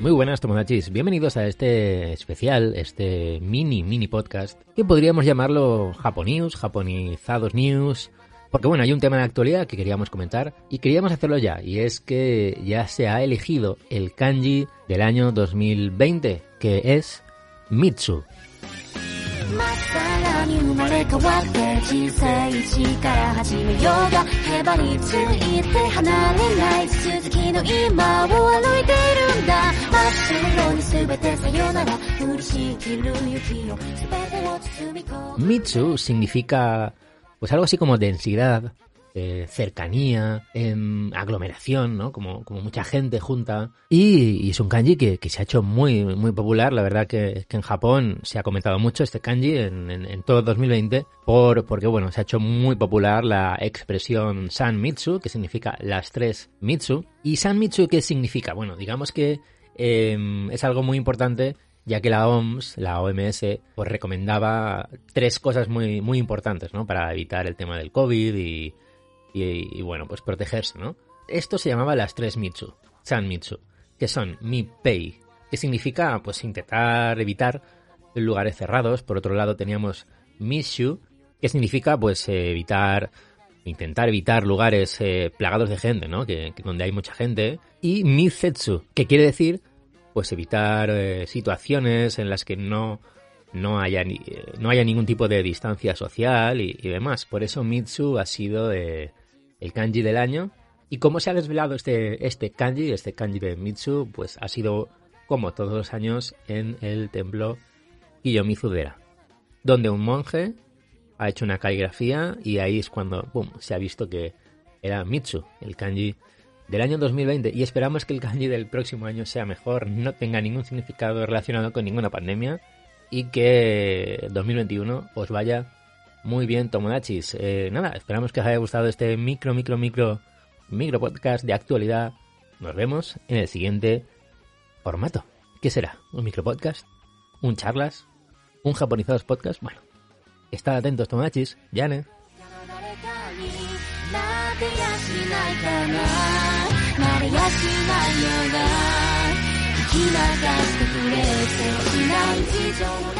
Muy buenas Tomodachis, bienvenidos a este especial, este mini mini podcast, que podríamos llamarlo Japonews, Japonizados News, porque bueno, hay un tema de actualidad que queríamos comentar y queríamos hacerlo ya, y es que ya se ha elegido el kanji del año 2020, que es Mitsu. さらに生まれ変わって人生一から始めようがへばりついて離れない続きの今を歩いているんだ真っ白に全てさよなら降りしきる雪を全てを包み込む Mitsu significa pues algo así como densidad. Eh, cercanía, em, aglomeración, ¿no? Como, como mucha gente junta. Y, y es un kanji que, que, se ha hecho muy, muy popular. La verdad que, que en Japón se ha comentado mucho este kanji en, en, en, todo 2020 por, porque, bueno, se ha hecho muy popular la expresión San Mitsu, que significa las tres Mitsu. ¿Y San Mitsu qué significa? Bueno, digamos que eh, es algo muy importante ya que la OMS, la OMS, pues recomendaba tres cosas muy, muy importantes, ¿no? Para evitar el tema del COVID y, y, bueno, pues protegerse, ¿no? Esto se llamaba las tres Mitsu, San Mitsu, que son Mi-Pei, que significa, pues, intentar evitar lugares cerrados. Por otro lado teníamos Mishu, que significa, pues, evitar, intentar evitar lugares eh, plagados de gente, ¿no? Que, donde hay mucha gente. Y Misetsu, que quiere decir pues evitar eh, situaciones en las que no, no, haya, eh, no haya ningún tipo de distancia social y, y demás. Por eso Mitsu ha sido eh, el kanji del año. ¿Y cómo se ha desvelado este, este kanji, este kanji de Mitsu? Pues ha sido, como todos los años, en el templo Kiyomizudera, donde un monje ha hecho una caligrafía y ahí es cuando se ha visto que era Mitsu, el kanji del año 2020 y esperamos que el kanji del próximo año sea mejor, no tenga ningún significado relacionado con ninguna pandemia y que 2021 os vaya muy bien, Tomodachis. Eh, nada, esperamos que os haya gustado este micro, micro, micro, micro podcast de actualidad. Nos vemos en el siguiente formato. ¿Qué será? ¿Un micro podcast? ¿Un charlas? ¿Un japonizados podcast? Bueno, estad atentos, Tomodachis. Yane. 慣